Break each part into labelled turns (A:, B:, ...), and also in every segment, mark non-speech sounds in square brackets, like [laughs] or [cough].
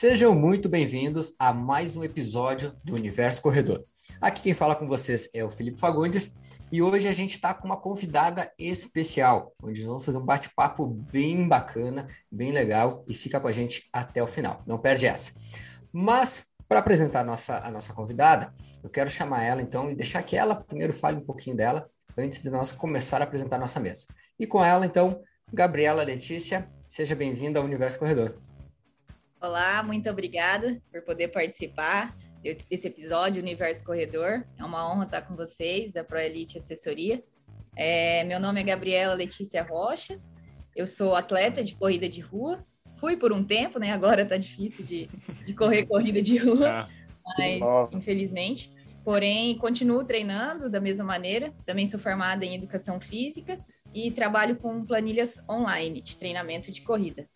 A: Sejam muito bem-vindos a mais um episódio do Universo Corredor. Aqui quem fala com vocês é o Felipe Fagundes e hoje a gente está com uma convidada especial, onde vamos fazer um bate-papo bem bacana, bem legal e fica com a gente até o final. Não perde essa. Mas para apresentar a nossa, a nossa convidada, eu quero chamar ela então e deixar que ela primeiro fale um pouquinho dela antes de nós começar a apresentar a nossa mesa. E com ela, então, Gabriela Letícia, seja bem-vinda ao Universo Corredor.
B: Olá, muito obrigada por poder participar desse episódio Universo Corredor. É uma honra estar com vocês, da ProElite Assessoria. É, meu nome é Gabriela Letícia Rocha, eu sou atleta de corrida de rua. Fui por um tempo, né? Agora tá difícil de, de correr corrida de rua, ah, mas infelizmente. Porém, continuo treinando da mesma maneira. Também sou formada em educação física e trabalho com planilhas online de treinamento de corrida.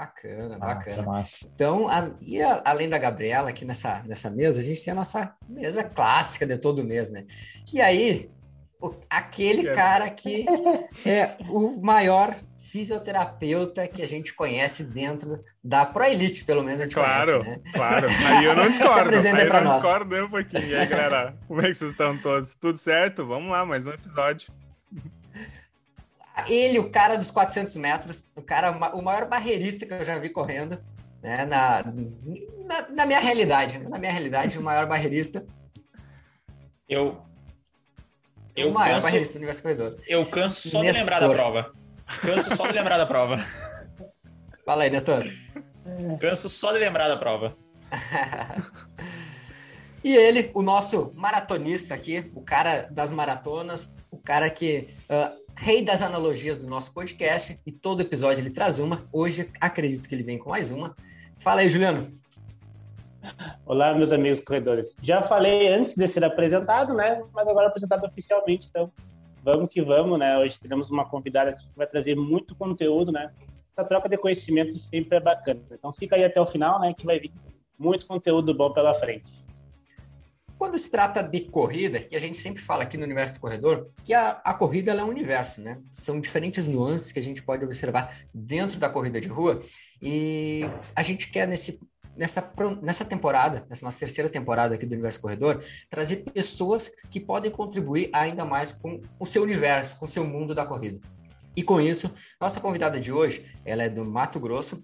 A: Bacana, bacana. Massa. Então, a, e a, além da Gabriela, aqui nessa, nessa mesa, a gente tem a nossa mesa clássica de todo mês, né? E aí, o, aquele é. cara que [laughs] é o maior fisioterapeuta que a gente conhece dentro da Pro Elite, pelo menos a gente
C: claro,
A: conhece, né?
C: Claro, aí eu não [laughs] discordo. Se
A: apresenta aí pra
C: eu
A: nós.
C: discordo um pouquinho. E aí, galera, como é que vocês estão todos? Tudo certo? Vamos lá, mais um episódio.
A: Ele, o cara dos 400 metros, o cara, o maior barreirista que eu já vi correndo, né? Na, na, na minha realidade, na minha realidade, o maior barreirista.
D: Eu.
A: Eu o maior canso, barreirista do universo corredor.
D: Eu canso só Nestor. de lembrar da prova. Canso só de lembrar da prova.
A: Fala aí, Nestor.
D: Canso só de lembrar da prova. [laughs]
A: e ele, o nosso maratonista aqui, o cara das maratonas, o cara que uh, rei das analogias do nosso podcast e todo episódio ele traz uma. Hoje acredito que ele vem com mais uma. Fala aí, Juliano.
E: Olá, meus amigos corredores. Já falei antes de ser apresentado, né? Mas agora apresentado oficialmente, então vamos que vamos, né? Hoje temos uma convidada que vai trazer muito conteúdo, né? Essa troca de conhecimentos sempre é bacana. Então fica aí até o final, né? Que vai vir muito conteúdo bom pela frente.
A: Quando se trata de corrida, e a gente sempre fala aqui no universo do corredor, que a, a corrida é um universo, né? São diferentes nuances que a gente pode observar dentro da corrida de rua, e a gente quer nesse nessa, nessa temporada, nessa nossa terceira temporada aqui do Universo Corredor, trazer pessoas que podem contribuir ainda mais com o seu universo, com o seu mundo da corrida. E com isso, nossa convidada de hoje, ela é do Mato Grosso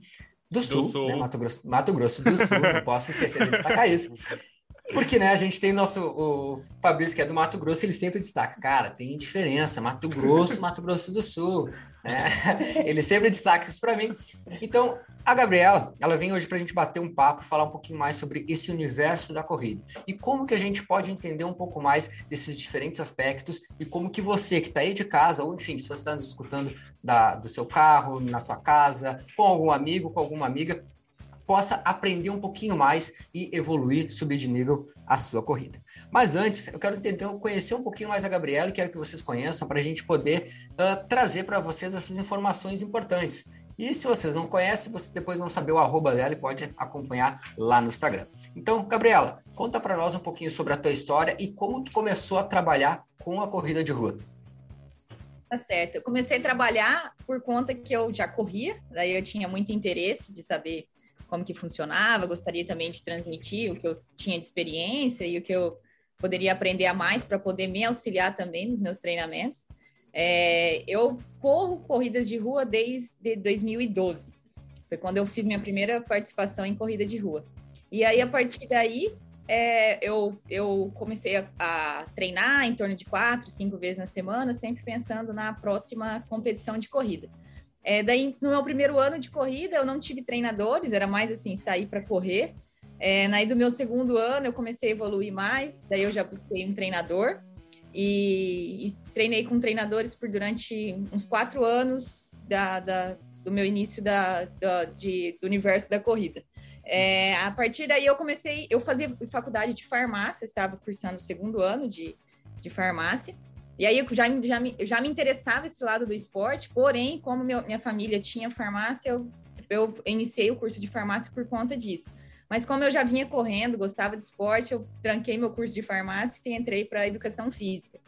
A: do, do Sul, Sul. Né? Mato, Grosso, Mato Grosso do Sul, não [laughs] posso esquecer de destacar isso. [laughs] Porque, né, a gente tem nosso, o Fabrício, que é do Mato Grosso, ele sempre destaca, cara, tem diferença, Mato Grosso, Mato Grosso do Sul, né? [laughs] Ele sempre destaca isso para mim. Então, a Gabriela, ela vem hoje para a gente bater um papo, falar um pouquinho mais sobre esse universo da corrida e como que a gente pode entender um pouco mais desses diferentes aspectos e como que você que está aí de casa, ou enfim, se você está nos escutando da, do seu carro, na sua casa, com algum amigo, com alguma amiga, possa aprender um pouquinho mais e evoluir, subir de nível a sua corrida. Mas antes, eu quero tentar conhecer um pouquinho mais a Gabriela e quero que vocês conheçam para a gente poder uh, trazer para vocês essas informações importantes. E se vocês não conhecem, vocês depois vão saber o arroba dela e pode acompanhar lá no Instagram. Então, Gabriela, conta para nós um pouquinho sobre a tua história e como tu começou a trabalhar com a corrida de rua.
B: Tá certo. Eu comecei a trabalhar por conta que eu já corria, daí eu tinha muito interesse de saber como que funcionava, gostaria também de transmitir o que eu tinha de experiência e o que eu poderia aprender a mais para poder me auxiliar também nos meus treinamentos. É, eu corro corridas de rua desde 2012. Foi quando eu fiz minha primeira participação em corrida de rua. E aí, a partir daí, é, eu, eu comecei a, a, treinar em torno de quatro, cinco vezes na semana, sempre pensando na próxima competição de corrida. É, daí, no meu primeiro ano de corrida, eu não tive treinadores, era mais assim, sair para correr. É, daí, do meu segundo ano, eu comecei a evoluir mais, daí eu já busquei um treinador e, e treinei com treinadores por durante uns quatro anos da, da do meu início da, da de, do universo da corrida. É, a partir daí eu comecei, eu fazia faculdade de farmácia, estava cursando o segundo ano de, de farmácia, e aí eu já, já, me, já me interessava esse lado do esporte, porém, como meu, minha família tinha farmácia, eu, eu iniciei o curso de farmácia por conta disso. Mas como eu já vinha correndo, gostava de esporte, eu tranquei meu curso de farmácia e entrei para educação física,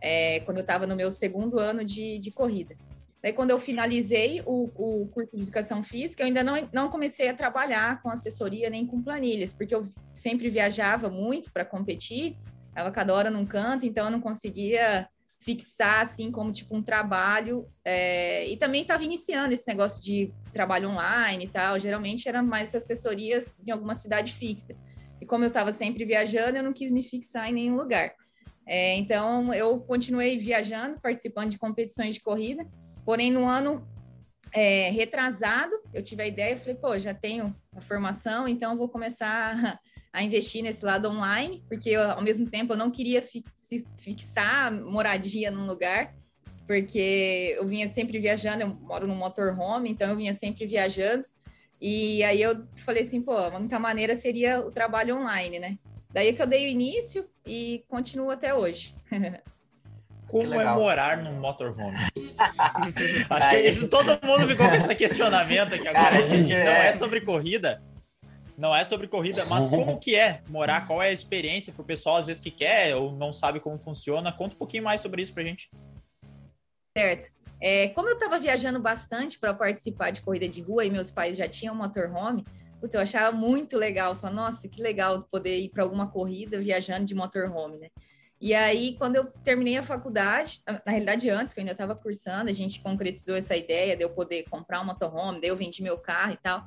B: é, quando eu estava no meu segundo ano de, de corrida. Daí, quando eu finalizei o, o curso de educação física, eu ainda não, não comecei a trabalhar com assessoria nem com planilhas, porque eu sempre viajava muito para competir, estava cada hora num canto, então eu não conseguia fixar assim como tipo um trabalho. É... e também estava iniciando esse negócio de trabalho online e tal. Geralmente eram mais assessorias em alguma cidade fixa. E como eu estava sempre viajando, eu não quis me fixar em nenhum lugar. É, então eu continuei viajando, participando de competições de corrida. Porém, no ano é, retrasado, eu tive a ideia, falei, pô, já tenho a formação, então vou começar a investir nesse lado online, porque eu, ao mesmo tempo eu não queria fixar moradia num lugar, porque eu vinha sempre viajando, eu moro no motorhome, então eu vinha sempre viajando. E aí eu falei assim, pô, a única maneira seria o trabalho online, né? Daí que eu dei o início e continuo até hoje. [laughs]
D: Como é morar num motorhome? [laughs] Acho que isso todo mundo ficou com esse questionamento aqui agora. Cara, gente, não é... é sobre corrida, não é sobre corrida, mas [laughs] como que é morar? Qual é a experiência para o pessoal às vezes que quer ou não sabe como funciona? Conta um pouquinho mais sobre isso para gente.
B: Certo. É, como eu estava viajando bastante para participar de corrida de rua e meus pais já tinham motorhome, putz, eu achava muito legal. Falei, nossa, que legal poder ir para alguma corrida viajando de motorhome, né? E aí, quando eu terminei a faculdade, na realidade, antes, que eu ainda estava cursando, a gente concretizou essa ideia de eu poder comprar um motorhome, daí eu vendi meu carro e tal.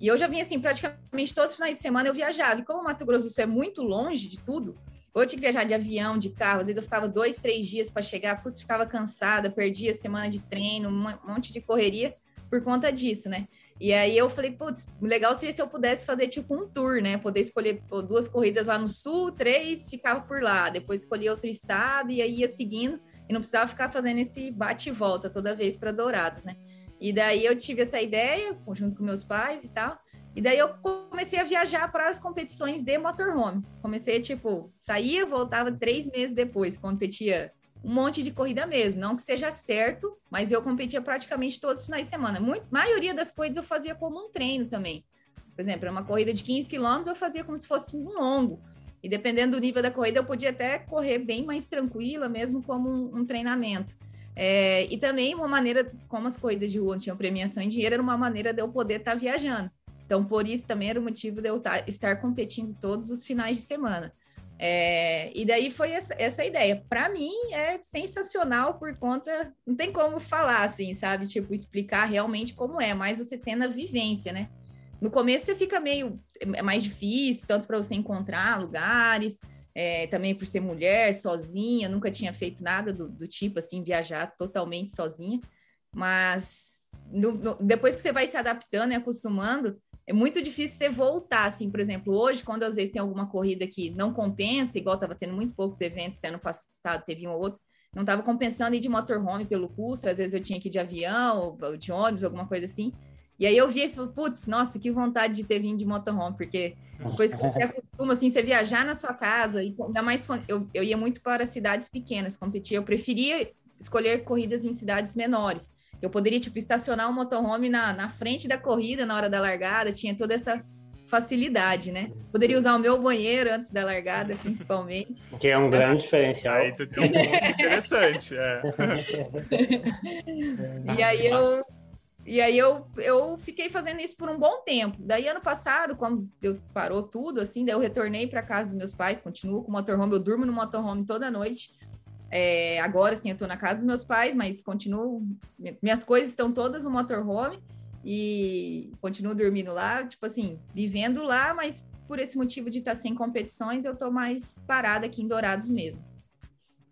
B: E eu já vinha, assim, praticamente todos os finais de semana eu viajava. E como o Mato Grosso do Sul é muito longe de tudo, eu tinha que viajar de avião, de carro, às vezes eu ficava dois, três dias para chegar, putz, ficava cansada, perdia semana de treino, um monte de correria por conta disso, né? E aí eu falei, putz, legal seria se eu pudesse fazer tipo um tour, né? Poder escolher duas corridas lá no sul, três, ficava por lá, depois escolhia outro estado e aí ia seguindo e não precisava ficar fazendo esse bate e volta toda vez para Dourados, né? E daí eu tive essa ideia, junto com meus pais e tal. E daí eu comecei a viajar para as competições de motorhome. Comecei, tipo, saía, voltava três meses depois, competia um monte de corrida mesmo. Não que seja certo, mas eu competia praticamente todos os finais de semana. Muito, maioria das coisas eu fazia como um treino também. Por exemplo, uma corrida de 15 quilômetros eu fazia como se fosse um longo. E dependendo do nível da corrida, eu podia até correr bem mais tranquila, mesmo como um, um treinamento. É, e também uma maneira, como as corridas de rua tinham premiação em dinheiro, era uma maneira de eu poder estar tá viajando. Então, por isso também era o motivo de eu tá, estar competindo todos os finais de semana. É, e daí foi essa, essa ideia. Para mim é sensacional por conta, não tem como falar assim, sabe? Tipo, explicar realmente como é, mas você tendo a vivência, né? No começo você fica meio é mais difícil, tanto para você encontrar lugares, é, também por ser mulher, sozinha, nunca tinha feito nada do, do tipo assim, viajar totalmente sozinha. Mas no, no, depois que você vai se adaptando e acostumando, é muito difícil você voltar, assim, por exemplo, hoje, quando às vezes tem alguma corrida que não compensa, igual estava tendo muito poucos eventos, até ano passado teve um ou outro, não estava compensando ir de motorhome pelo custo, às vezes eu tinha que ir de avião, ou de ônibus, alguma coisa assim. E aí eu vi e falei, putz, nossa, que vontade de ter vindo de motorhome, porque depois que você [laughs] acostuma, assim, você viajar na sua casa, e ainda mais eu, eu ia muito para cidades pequenas competir, eu preferia escolher corridas em cidades menores. Eu poderia, tipo, estacionar o um motorhome na, na frente da corrida na hora da largada, tinha toda essa facilidade, né? Poderia usar o meu banheiro antes da largada, [laughs] principalmente.
E: Que é um grande diferencial.
C: Aí tu tem um ponto [laughs] interessante, é.
B: e aí eu... E aí eu, eu fiquei fazendo isso por um bom tempo. Daí ano passado, quando eu parou tudo, assim, daí eu retornei para casa dos meus pais, continuo com o motorhome, eu durmo no motorhome toda noite. É, agora, sim, eu estou na casa dos meus pais, mas continuo. Minhas coisas estão todas no motorhome e continuo dormindo lá, tipo assim, vivendo lá, mas por esse motivo de estar sem competições, eu estou mais parada aqui em Dourados mesmo.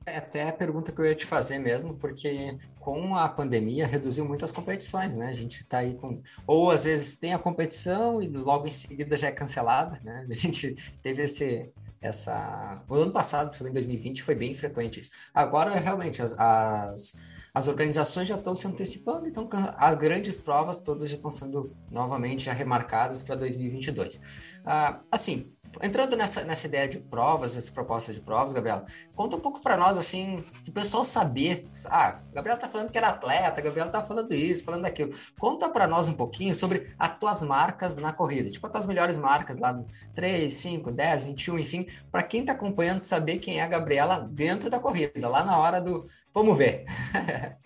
A: É até a pergunta que eu ia te fazer mesmo, porque com a pandemia reduziu muito as competições, né? A gente está aí com. Ou às vezes tem a competição e logo em seguida já é cancelada, né? A gente teve esse, essa. O ano passado, em 2020, foi bem frequente isso. Agora, realmente, as, as, as organizações já estão se antecipando, então as grandes provas todas já estão sendo novamente já remarcadas para 2022. Ah, assim, entrando nessa, nessa ideia de provas, essa proposta de provas, Gabriela, conta um pouco para nós, assim, o pessoal saber. Ah, Gabriela tá falando que era atleta, Gabriela tá falando isso, falando aquilo. Conta para nós um pouquinho sobre as tuas marcas na corrida, tipo as tuas melhores marcas lá no 3, 5, 10, 21, enfim, para quem tá acompanhando saber quem é a Gabriela dentro da corrida, lá na hora do vamos ver. [laughs]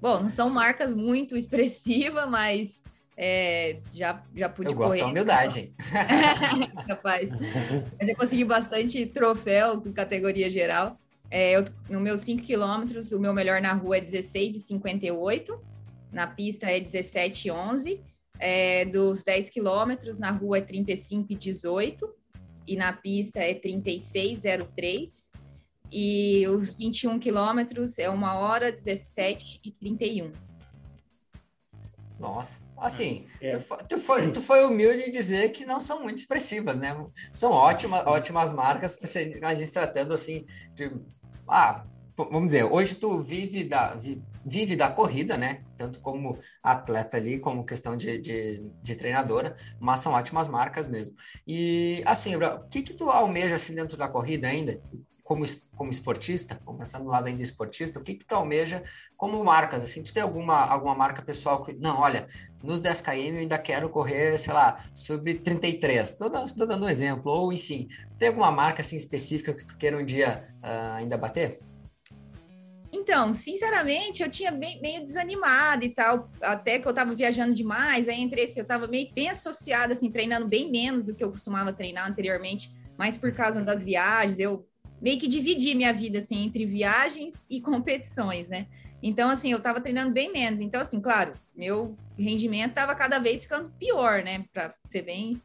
B: Bom, não são marcas muito expressivas, mas é, já, já pude
A: Eu gosto
B: correr.
A: da humildade.
B: Rapaz. [laughs] [laughs] Mas eu consegui bastante troféu com categoria geral. É, eu, no meus 5 quilômetros, o meu melhor na rua é 16,58. Na pista é 17,11. É, dos 10 quilômetros, na rua é 35,18. E na pista é 36,03. E os 21 quilômetros é 1 hora 17 e 31.
A: Nossa, assim,
E: É.
A: tu, tu foi, tu foi humilde em dizer que não são muito expressivas, né? São ótimas, ótimas marcas, você, a gente tratando assim de. Ah, vamos dizer, hoje tu vive da, vi- vive da corrida, né? Tanto como atleta ali, como questão de, de, de treinadora, mas são ótimas marcas mesmo. E assim, o que que tu almeja assim dentro da corrida ainda? Como, como esportista, pensar no lado ainda esportista, o que que tu almeja como marcas, assim, tu tem alguma, alguma marca pessoal que, não, olha, nos 10 km eu ainda quero correr, sei lá, sobre 33, tô, tô dando um exemplo, ou enfim, tem alguma marca, assim, específica que tu queira um dia ah, ainda bater?
B: Então, sinceramente, eu tinha bem, meio desanimada e tal, até que eu tava viajando demais, aí entre esse eu tava meio bem associada, assim, treinando bem menos do que eu costumava treinar anteriormente, mas por causa das viagens, eu meio que dividi minha vida, assim, entre viagens e competições, né? Então, assim, eu tava treinando bem menos. Então, assim, claro, meu rendimento tava cada vez ficando pior, né? Pra ser bem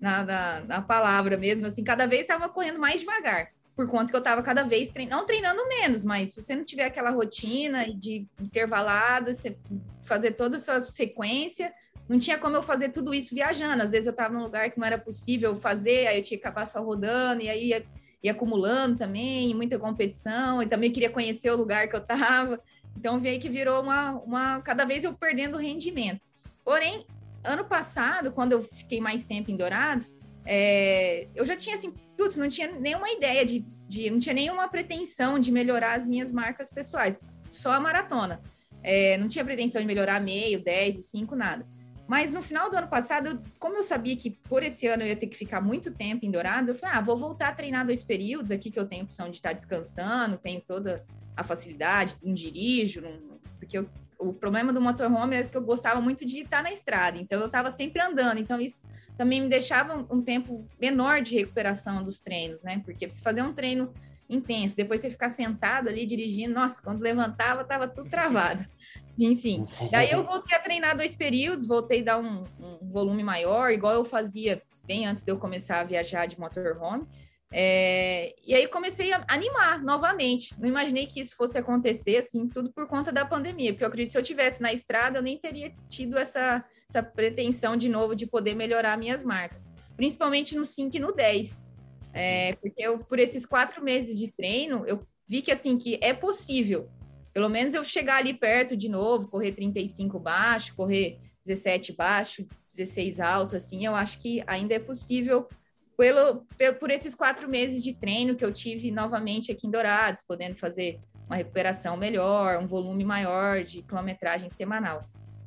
B: na, na, na palavra mesmo, assim, cada vez tava correndo mais devagar por conta que eu estava cada vez treinando, não treinando menos, mas se você não tiver aquela rotina de intervalado, você fazer toda essa sequência, não tinha como eu fazer tudo isso viajando. Às vezes eu estava num lugar que não era possível fazer, aí eu tinha que acabar só rodando, e aí ia acumulando também, muita competição, e também queria conhecer o lugar que eu estava. Então veio que virou uma, uma. Cada vez eu perdendo rendimento. Porém, ano passado, quando eu fiquei mais tempo em Dourados, é, eu já tinha assim, putz, não tinha nenhuma ideia de, de, não tinha nenhuma pretensão de melhorar as minhas marcas pessoais, só a maratona. É, não tinha pretensão de melhorar meio, 10 e 5, nada. Mas no final do ano passado, como eu sabia que por esse ano eu ia ter que ficar muito tempo em Dourados, eu falei, ah, vou voltar a treinar dois períodos aqui que eu tenho opção de estar descansando, tenho toda a facilidade, não dirijo, não- porque eu- o problema do motorhome é que eu gostava muito de estar na estrada, então eu estava sempre andando, então isso também me deixava um, tempo menor de recuperação dos treinos, né? Porque você fazer um treino intenso, depois você ficar sentado ali dirigindo, nossa, quando levantava, tava tudo travado. [laughs] Enfim, daí eu voltei a treinar dois períodos, voltei a dar um, um volume maior, igual eu fazia bem antes de eu começar a viajar de motorhome. É, e aí comecei a animar novamente. Não imaginei que isso fosse acontecer, assim, tudo por conta da pandemia, porque eu acredito que se eu tivesse na estrada, eu nem teria tido essa, essa pretensão de novo de poder melhorar minhas marcas, principalmente no 5 e no 10. É, porque eu, por esses quatro meses de treino, eu vi que assim que é possível, pelo menos eu chegar ali perto de novo, correr 35 baixo, correr 17 baixo, 16 alto, assim, eu acho que ainda é possível pelo, por esses quatro meses de treino que eu tive novamente aqui em Dourados, podendo fazer uma recuperação melhor, um volume maior de quilometragem semanal.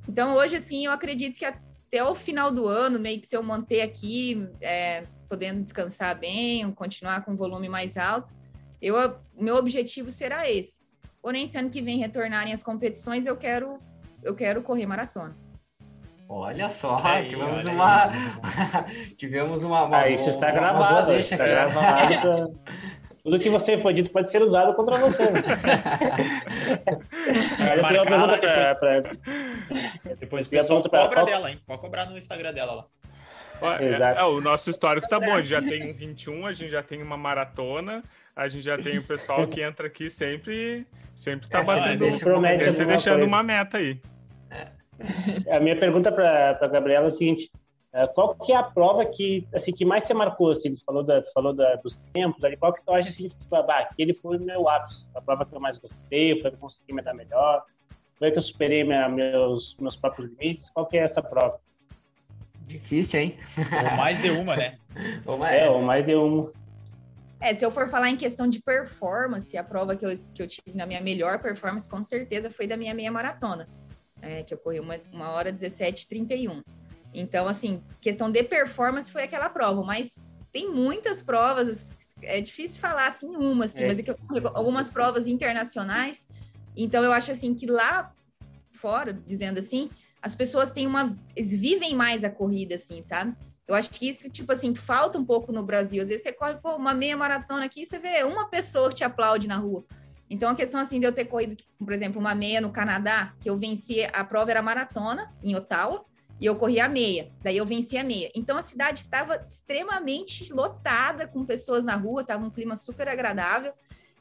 B: Então, hoje, assim, eu acredito que até o final do ano, meio que se eu manter aqui, é, podendo descansar bem, continuar com um volume mais alto, eu, meu objetivo será esse. Porém, se ano que vem retornarem as competições, eu quero, eu quero correr maratona.
A: Olha só, aí, tivemos, uma... [laughs] tivemos uma. uma
E: ah, isso está gravado. Está aqui. gravado. [laughs] Tudo que você foi dito pode ser usado contra você. [laughs]
D: Marcada, pra, pra... Depois o pessoal cobra pra... dela, hein? Pode cobrar no Instagram dela lá.
C: É, é, o nosso histórico tá bom, a gente já tem um 21, a gente já tem uma maratona, a gente já tem o pessoal que entra aqui sempre, sempre tá batendo,
A: deixa,
C: sempre deixando coisa. uma meta aí.
E: A minha pergunta para a Gabriela é o seguinte: qual que é a prova que, assim, que mais te marcou? Assim, você falou, da, você falou da, dos tempos, ali, qual que tu acha assim, tipo, ah, aquele foi o meu ápice, a prova que eu mais gostei, foi que eu consegui me dar melhor, foi que eu superei minha, meus, meus próprios limites? Qual que é essa prova?
A: Difícil, hein?
D: Ou mais de uma, né? [laughs]
E: ou mais... É, ou mais de uma.
B: É, se eu for falar em questão de performance, a prova que eu, que eu tive na minha melhor performance, com certeza, foi da minha meia maratona, é, que eu corri uma, uma hora 17h31. Então, assim, questão de performance foi aquela prova, mas tem muitas provas, é difícil falar assim uma, assim, é. mas é que eu, algumas provas internacionais, então eu acho assim que lá fora, dizendo assim, as pessoas têm uma. Eles vivem mais a corrida, assim, sabe? Eu acho que isso, tipo assim, falta um pouco no Brasil. Às vezes você corre pô, uma meia maratona aqui, você vê uma pessoa que te aplaude na rua. Então, a questão, assim, de eu ter corrido, tipo, por exemplo, uma meia no Canadá, que eu venci, a prova era maratona, em Ottawa, e eu corri a meia. Daí eu venci a meia. Então, a cidade estava extremamente lotada com pessoas na rua, estava um clima super agradável.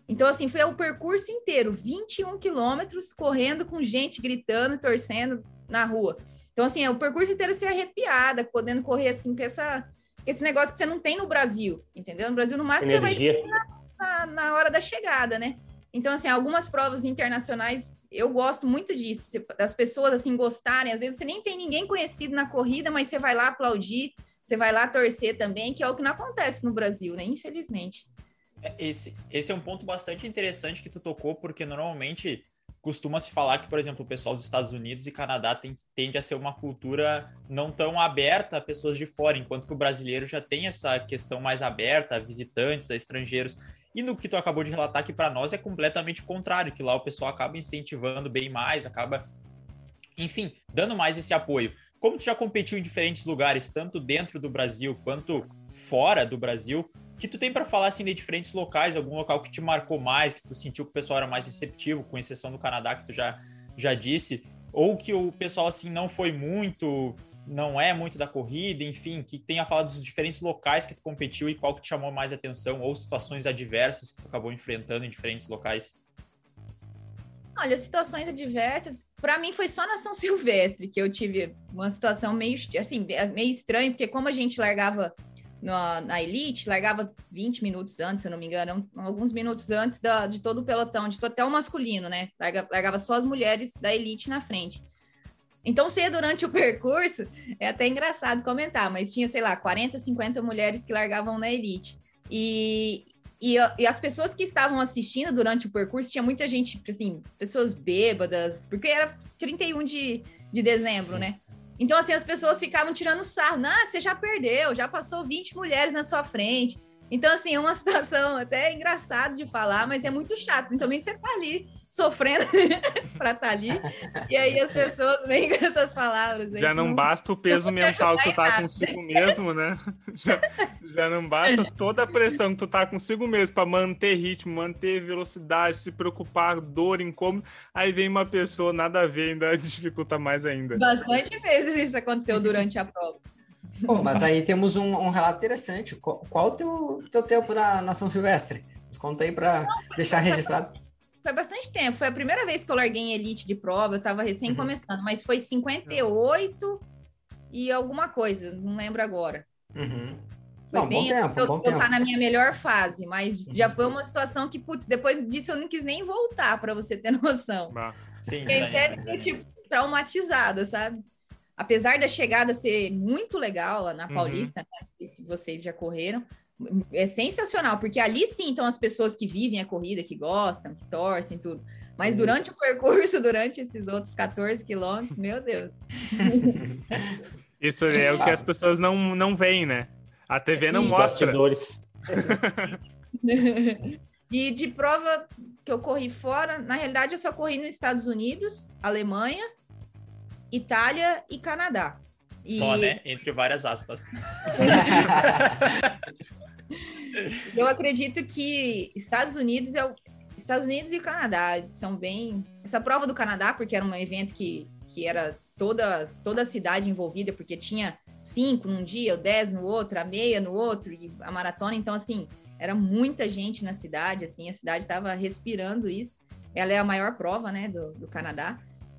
B: Então, assim, foi o percurso inteiro, 21 quilômetros, correndo com gente gritando, torcendo na rua. Então, assim, é o percurso inteiro se arrepiada, podendo correr assim com essa, esse negócio que você não tem no Brasil, entendeu? No Brasil, no máximo, Energia. você vai ter na, na, na, hora da chegada, né? Então, assim, algumas provas internacionais, eu gosto muito disso, das pessoas, assim, gostarem. Às vezes, você nem tem ninguém conhecido na corrida, mas você vai lá aplaudir, você vai lá torcer também, que é o que não acontece no Brasil, né? Infelizmente.
D: É, esse, esse é um ponto bastante interessante que tu tocou, porque normalmente costuma se falar que, por exemplo, o pessoal dos Estados Unidos e Canadá tem, tende a ser uma cultura não tão aberta a pessoas de fora, enquanto que o brasileiro já tem essa questão mais aberta a visitantes, a estrangeiros. E no que tu acabou de relatar aqui para nós é completamente contrário, que lá o pessoal acaba incentivando bem mais, acaba, enfim, dando mais esse apoio. Como tu já competiu em diferentes lugares, tanto dentro do Brasil quanto fora do Brasil, que tu tem para falar assim de diferentes locais, algum local que te marcou mais, que tu sentiu que o pessoal era mais receptivo, com exceção do Canadá que tu já já disse, ou que o pessoal assim não foi muito, não é muito da corrida, enfim, que tenha falado dos diferentes locais que tu competiu e qual que te chamou mais atenção ou situações adversas que tu acabou enfrentando em diferentes locais.
B: Olha, situações adversas, para mim foi só na São Silvestre que eu tive uma situação meio assim, meio estranha, porque como a gente largava na, na Elite, largava 20 minutos antes, se eu não me engano, alguns minutos antes da, de todo o pelotão, de até o masculino, né? Larga, largava só as mulheres da Elite na frente. Então, se durante o percurso, é até engraçado comentar, mas tinha, sei lá, 40, 50 mulheres que largavam na Elite. E, e, e, as pessoas que estavam assistindo durante o percurso, tinha muita gente, assim, pessoas bêbadas, porque era 31 de, de dezembro, né? Então, assim, as pessoas ficavam tirando sarro. Ah, você já perdeu, já passou 20 mulheres na sua frente. Então, assim, é uma [laughs] situação até engraçada de falar, mas é muito chato. Principalmente você tá ali sofrendo [laughs] para estar tá ali. E aí as pessoas vêm com essas palavras.
C: Aí, já não basta o peso mental que tu tá consigo mesmo, né? [laughs] Já, já não basta toda a pressão que tu tá consigo mesmo para manter ritmo, manter velocidade, se preocupar, dor, incômodo. Aí vem uma pessoa, nada a ver, ainda [laughs] dificulta mais ainda.
B: Bastante vezes isso aconteceu durante a prova.
A: Pô, mas aí temos um, um relato interessante. Qual, qual o teu, teu tempo na, na São Silvestre? Nos conta aí para deixar registrado
B: foi bastante tempo. Foi a primeira vez que eu larguei em elite de prova, eu tava recém uhum. começando, mas foi 58 e alguma coisa, não lembro agora.
A: Uhum. Foi não, bem, bom tempo, eu, bom eu tempo.
B: tá na minha melhor fase, mas uhum. já foi uma situação que, putz, depois disso eu não quis nem voltar, para você ter [laughs] noção. Sim, tipo, traumatizada, sabe? Apesar da chegada ser muito legal lá na uhum. Paulista, né? se vocês já correram, é sensacional, porque ali sim estão as pessoas que vivem a corrida, que gostam, que torcem, tudo. Mas uhum. durante o percurso, [laughs] durante esses outros 14 quilômetros, meu Deus. [laughs]
C: Isso é o que as pessoas não, não veem, né? A TV não e mostra. [laughs]
B: e de prova que eu corri fora, na realidade eu só corri nos Estados Unidos, Alemanha, Itália e Canadá.
D: Só, né? Entre várias aspas. [laughs]
B: Eu acredito que Estados Unidos é o... Estados Unidos e o Canadá são bem. Essa prova do Canadá, porque era um evento que, que era toda, toda a cidade envolvida, porque tinha cinco num dia, dez no outro, a meia no outro, e a maratona. Então, assim, era muita gente na cidade, assim, a cidade estava respirando isso. Ela é a maior prova, né, do, do Canadá.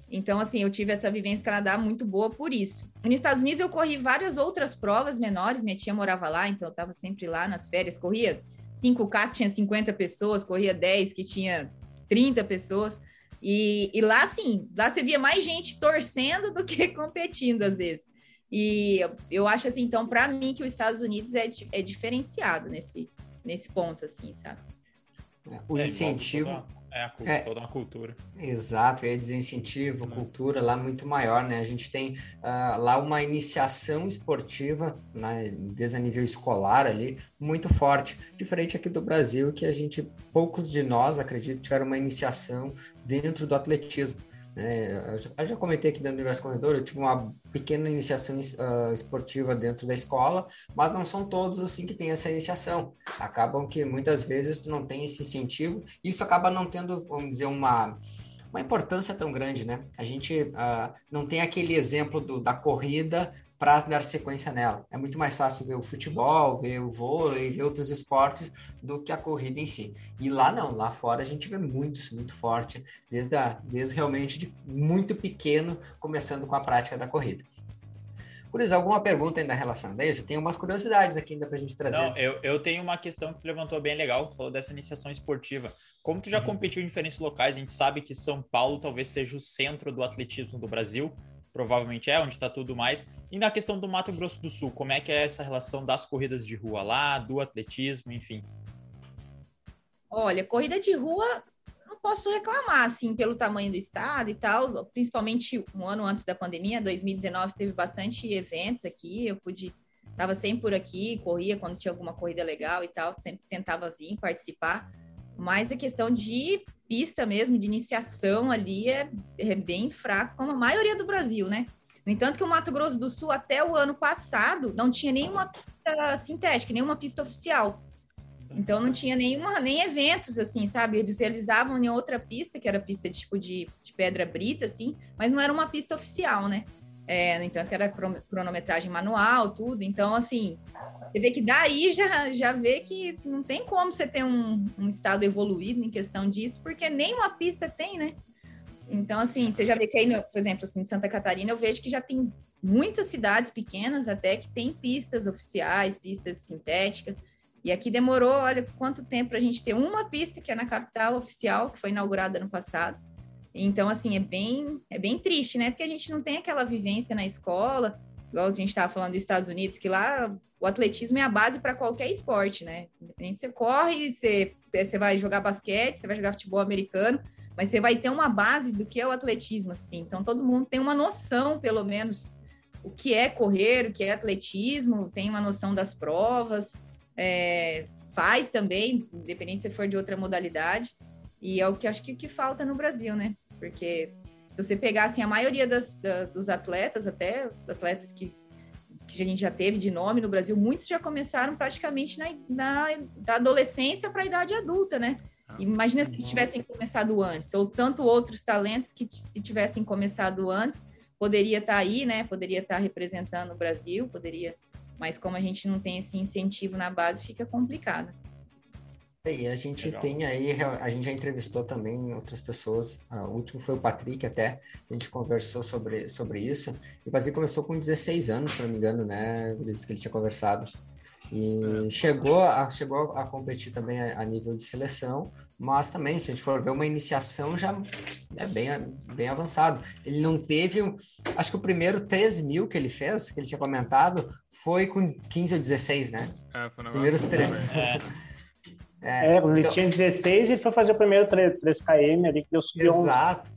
B: Então, assim, eu tive essa vivência no Canadá muito boa por isso. Nos Estados Unidos, eu corri várias outras provas menores. Minha tia morava lá, então eu estava sempre lá nas férias. Corria 5K, que tinha 50 pessoas, corria 10, que tinha 30 pessoas. E, e lá, sim, lá você via mais gente torcendo do que [laughs] competindo, às vezes. E eu acho, assim, então, para mim, que os Estados Unidos é, é diferenciado nesse, nesse ponto, assim, sabe?
A: O é, incentivo
D: é, a cultura, é, toda uma cultura.
A: Exato, é desincentivo, uhum. cultura lá muito maior, né? A gente tem uh, lá uma iniciação esportiva, né, desde a nível escolar ali, muito forte, diferente aqui do Brasil, que a gente, poucos de nós, acredito, tiveram uma iniciação dentro do atletismo. Né? Eu, já, eu já comentei aqui dentro do Universo Corredor, eu tive uma pequena iniciação uh, esportiva dentro da escola, mas não são todos assim que têm essa iniciação. Acabam que muitas vezes tu não tem esse incentivo, isso acaba não tendo, vamos dizer, uma uma importância tão grande, né? A gente uh, não tem aquele exemplo do, da corrida para dar sequência nela. É muito mais fácil ver o futebol, ver o vôlei, ver outros esportes do que a corrida em si. E lá não, lá fora a gente vê muito, muito forte, desde, a, desde realmente de muito pequeno, começando com a prática da corrida. Curiz, alguma pergunta ainda relacionada a isso? Tem umas curiosidades aqui ainda para a gente trazer. Não,
D: eu, eu tenho uma questão que tu levantou bem legal, tu falou dessa iniciação esportiva. Como tu já uhum. competiu em diferentes locais, a gente sabe que São Paulo talvez seja o centro do atletismo do Brasil, provavelmente é onde está tudo mais. E na questão do Mato Grosso do Sul, como é que é essa relação das corridas de rua lá, do atletismo, enfim?
B: Olha, corrida de rua não posso reclamar, assim, pelo tamanho do estado e tal, principalmente um ano antes da pandemia, 2019 teve bastante eventos aqui, eu pude, estava sempre por aqui, corria quando tinha alguma corrida legal e tal, sempre tentava vir participar, mas a questão de pista mesmo, de iniciação ali, é, é bem fraco, como a maioria do Brasil, né? No entanto, que o Mato Grosso do Sul, até o ano passado, não tinha nenhuma pista sintética, nenhuma pista oficial. Então não tinha nenhuma, nem eventos, assim, sabe? Eles realizavam em outra pista, que era pista de, tipo de, de pedra brita, assim, mas não era uma pista oficial, né? É, no entanto, era cronometragem manual, tudo. Então, assim, você vê que daí já, já vê que não tem como você ter um, um estado evoluído em questão disso, porque nem uma pista tem, né? Então, assim, você já vê que aí, por exemplo, assim, de Santa Catarina, eu vejo que já tem muitas cidades pequenas até que tem pistas oficiais, pistas sintéticas. E aqui demorou, olha, quanto tempo para a gente ter uma pista que é na capital oficial, que foi inaugurada ano passado. Então, assim, é bem, é bem triste, né? Porque a gente não tem aquela vivência na escola, igual a gente estava falando dos Estados Unidos, que lá o atletismo é a base para qualquer esporte, né? Independente você corre, você, você vai jogar basquete, você vai jogar futebol americano, mas você vai ter uma base do que é o atletismo, assim. Então, todo mundo tem uma noção, pelo menos, o que é correr, o que é atletismo, tem uma noção das provas, é, faz também, independente se for de outra modalidade. E é o que acho que, que falta no Brasil, né? Porque se você pegar assim, a maioria das, da, dos atletas, até os atletas que, que a gente já teve de nome no Brasil, muitos já começaram praticamente na, na da adolescência para a idade adulta, né? Ah, Imagina se eles tivessem começado antes, ou tanto outros talentos que se tivessem começado antes, poderia estar tá aí, né? Poderia estar tá representando o Brasil, poderia, mas como a gente não tem esse incentivo na base, fica complicado.
A: E a gente Legal. tem aí, a gente já entrevistou também outras pessoas, o último foi o Patrick até, a gente conversou sobre, sobre isso, e o Patrick começou com 16 anos, se não me engano, né, disse que ele tinha conversado, e é. chegou, a, chegou a competir também a, a, nível de seleção, mas também, se a gente for ver uma iniciação, já é bem, bem avançado. Ele não teve, acho que o primeiro 3 mil que ele fez, que ele tinha comentado, foi com 15 ou 16, né? É, Os primeiros três.
E: É, [laughs] é então... ele tinha 16 e foi fazer o primeiro 3, 3KM ali que deu subiu
A: Exato.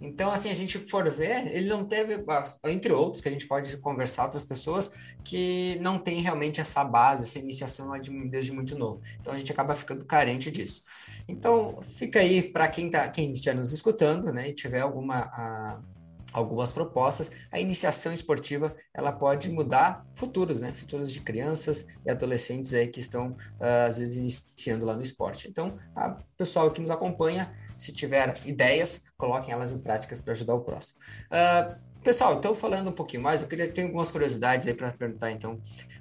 A: Então, assim, a gente for ver, ele não teve, entre outros, que a gente pode conversar outras pessoas, que não tem realmente essa base, essa iniciação desde muito novo. Então, a gente acaba ficando carente disso. Então, fica aí para quem tá, quem estiver nos escutando, né, e tiver alguma a, algumas propostas, a iniciação esportiva ela pode mudar futuros, né? Futuros de crianças e adolescentes aí que estão uh, às vezes iniciando lá no esporte. Então, a pessoal que nos acompanha, se tiver ideias, coloquem elas em práticas para ajudar o próximo. Uh, Pessoal, então falando um pouquinho mais, eu queria ter algumas curiosidades aí para perguntar então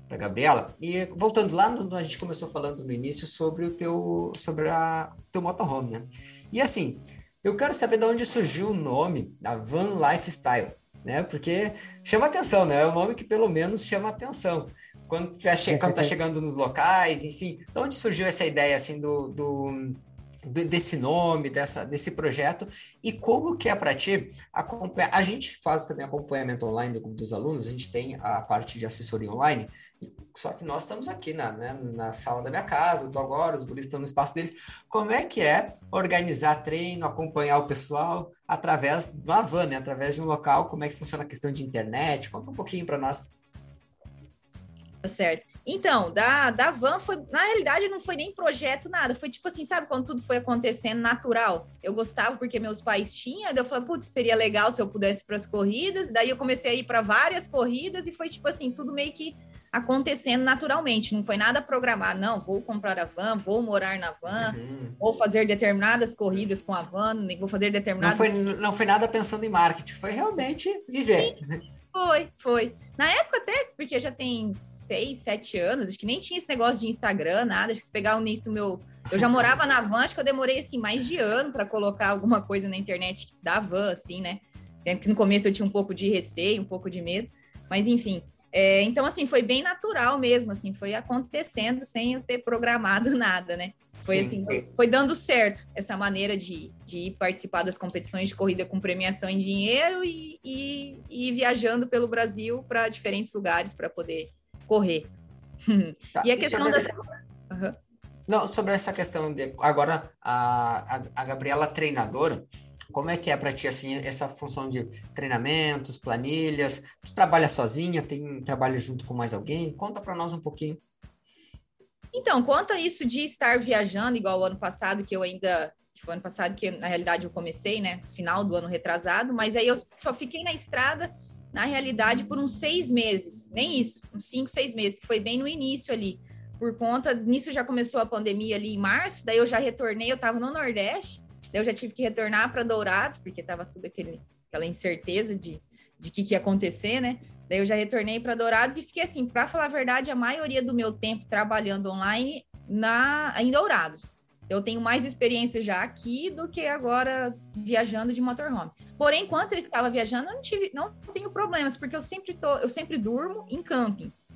A: para Gabriela. E voltando lá, no, a gente começou falando no início sobre o teu sobre a teu motorhome, né? E assim, eu quero saber de onde surgiu o nome da Van Lifestyle, né? Porque chama atenção, né? É um nome que pelo menos chama atenção. Quando, tiver che quando tá [laughs] chegando nos locais, enfim, de onde surgiu essa ideia assim do, do desse nome, dessa, desse projeto e como que é para ti acompanhar. A gente faz também acompanhamento online dos alunos, a gente tem a parte de assessoria online, só que nós estamos aqui na, né, na sala da minha casa, eu tô agora, os guris estão no espaço deles. Como é que é organizar treino, acompanhar o pessoal através de uma van, né, através de um local? Como é que funciona a questão de internet? Conta um pouquinho para nós.
B: Tá certo. Então, da, da van foi, na realidade, não foi nem projeto, nada. Foi tipo assim, sabe quando tudo foi acontecendo natural? Eu gostava porque meus pais tinham, daí eu falei, putz, seria legal se eu pudesse para as corridas. Daí eu comecei a ir para várias corridas e foi tipo assim, tudo meio que acontecendo naturalmente. Não foi nada programado, não. Vou comprar a van, vou morar na van, uhum. vou fazer determinadas corridas com a van, vou fazer determinadas.
A: Não foi, não foi nada pensando em marketing, foi realmente viver.
B: Sim. Foi, foi. Na época até, porque já tem seis, sete anos, acho que nem tinha esse negócio de Instagram, nada. Acho que se pegar o início do meu. Eu já morava na van, acho que eu demorei assim mais de ano para colocar alguma coisa na internet da van, assim, né? Que no começo eu tinha um pouco de receio, um pouco de medo, mas enfim. É, então, assim, foi bem natural mesmo, assim, foi acontecendo sem eu ter programado [laughs] nada, né? Foi Sim. assim, foi, foi, dando certo essa maneira de, de participar das competições de corrida com premiação em dinheiro e, e, e viajando pelo Brasil para diferentes lugares para poder correr. [laughs]
A: Tá. E a questão sobre... da. Uhum. Não, sobre essa questão de agora a, a, a Gabriela treinadora, como é que é para ti assim essa função de treinamentos, planilhas? Tu trabalha sozinha? Tem trabalho junto com mais alguém? Conta para nós um pouquinho.
B: Então, quanto a isso de estar viajando, igual o ano passado, que eu ainda. Que foi ano passado que, na realidade, eu comecei, né? Final do ano retrasado, mas aí eu só fiquei na estrada, na realidade, por uns seis meses. Nem isso, uns cinco, seis meses, que foi bem no início ali. Por conta. Nisso já começou a pandemia ali em março, daí eu já retornei, eu estava no Nordeste. Daí eu já tive que retornar para Dourados, porque estava tudo aquele, aquela incerteza de de que, que ia acontecer, né? Daí eu já retornei para Dourados e fiquei assim, para falar a verdade, a maioria do meu tempo trabalhando online na em Dourados. Eu tenho mais experiência já aqui do que agora viajando de motorhome. Porém, enquanto eu estava viajando, eu não tive, não tenho problemas, porque eu sempre tô, eu sempre durmo em campings.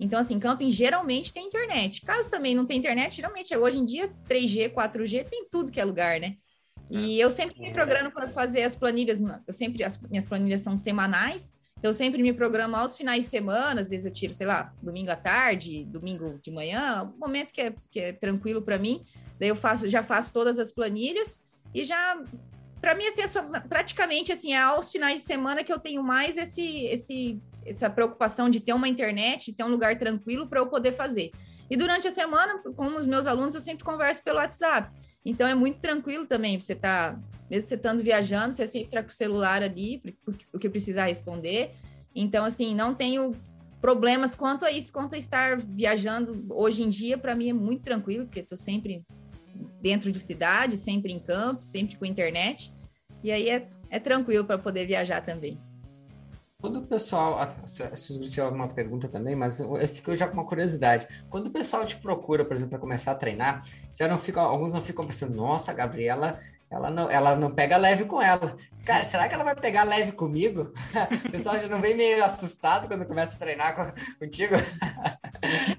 B: Então, assim, camping geralmente tem internet. Caso também não tenha internet, geralmente hoje em dia 3G, 4G tem tudo que é lugar, né? E eu sempre me programo para fazer as planilhas, eu sempre, as minhas planilhas são semanais, eu sempre me programo aos finais de semana, às vezes eu tiro, sei lá, domingo à tarde, domingo de manhã, um momento que é, que é tranquilo para mim, daí eu faço, já faço todas as planilhas e já, para mim, assim, é só, praticamente, assim, é aos finais de semana que eu tenho mais esse, esse, essa preocupação de ter uma internet, de ter um lugar tranquilo para eu poder fazer. E durante a semana, com os meus alunos, eu sempre converso pelo WhatsApp. Então é muito tranquilo também, você tá, mesmo você estando viajando, você sempre tá com o celular ali, o que precisar responder. Então, assim, não tenho problemas quanto a isso, quanto a estar viajando hoje em dia, para mim é muito tranquilo, porque estou sempre dentro de cidade, sempre em campo, sempre com internet. E aí é, é tranquilo para poder viajar também.
A: Quando o pessoal, se tiver alguma pergunta também, mas eu fico já com uma curiosidade. Quando o pessoal te procura, por exemplo, para começar a treinar, já não ficam, alguns não ficam pensando, nossa, Gabriela, ela não, ela não pega leve com ela. Cara, será que ela vai pegar leve comigo? [laughs] O pessoal já não vem meio assustado quando começa a treinar contigo? [laughs]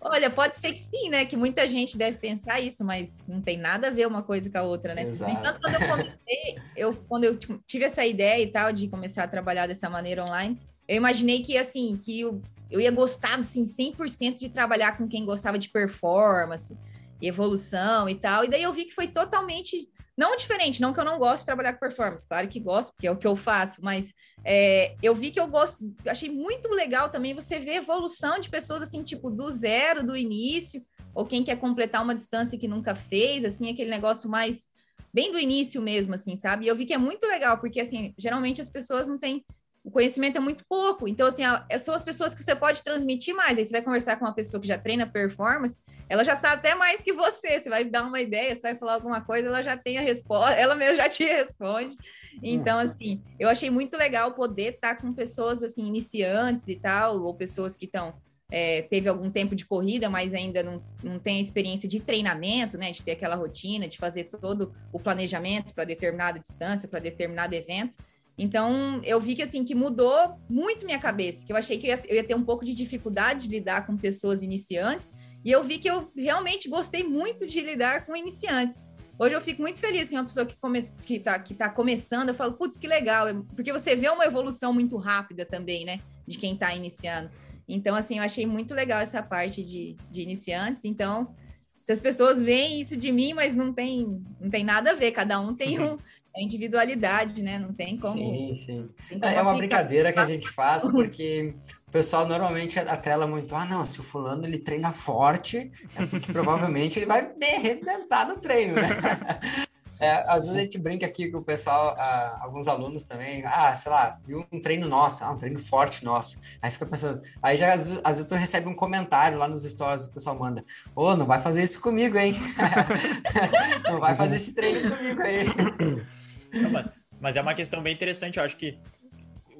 B: Olha, pode ser que sim, né? Que muita gente deve pensar isso, mas não tem nada a ver uma coisa com a outra, né? Exato. Entanto, quando eu comecei, eu, quando eu tive essa ideia e tal de começar a trabalhar dessa maneira online, eu imaginei que, assim, que eu, eu ia gostar, assim, 100% de trabalhar com quem gostava de performance, evolução e tal. E daí eu vi que foi totalmente não diferente, não que eu não gosto de trabalhar com performance, claro que gosto, porque é o que eu faço, mas é, eu vi que eu gosto, achei muito legal também você ver evolução de pessoas assim, tipo, do zero, do início, ou quem quer completar uma distância que nunca fez, assim, aquele negócio mais bem do início mesmo, assim, sabe? E eu vi que é muito legal, porque assim, geralmente as pessoas não têm o conhecimento é muito pouco. Então, assim, são as pessoas que você pode transmitir mais. Aí você vai conversar com uma pessoa que já treina performance, ela já sabe até mais que você. Você vai dar uma ideia, você vai falar alguma coisa, ela já tem a resposta, ela mesmo já te [laughs] responde. Então, assim, eu achei muito legal poder estar com pessoas assim, iniciantes e tal, ou pessoas que estão. É, teve algum tempo de corrida, mas ainda não, não tem a experiência de treinamento, né? De ter aquela rotina, de fazer todo o planejamento para determinada distância, para determinado evento. Então, eu vi que assim que mudou muito minha cabeça, que eu achei que eu ia, eu ia ter um pouco de dificuldade de lidar com pessoas iniciantes, e eu vi que eu realmente gostei muito de lidar com iniciantes. Hoje eu fico muito feliz, assim, uma pessoa que come... que tá, que tá começando, eu falo, putz, que legal, porque você vê uma evolução muito rápida também, né, de quem está iniciando. Então, assim, eu achei muito legal essa parte de, de iniciantes. Então, se as pessoas veem isso de mim, mas não tem, não tem nada a ver, cada um tem um, é individualidade, né? Não tem como.
A: Sim, sim. Como é uma brincadeira que a gente faz, [laughs] porque o pessoal normalmente atrela muito, ah, não, se o fulano ele treina forte, é porque provavelmente ele vai me arrebentar no treino, né? [laughs] É, às vezes a gente brinca aqui com o pessoal, ah, alguns alunos também, ah, sei lá, viu um treino nosso, ah, um treino forte nosso. Aí fica pensando, aí já às vezes, às vezes tu recebe um comentário lá nos stories, o pessoal manda, ô, oh, não vai fazer isso comigo, hein? [laughs] não vai fazer esse treino comigo aí.
D: Mas é uma questão bem interessante, eu acho que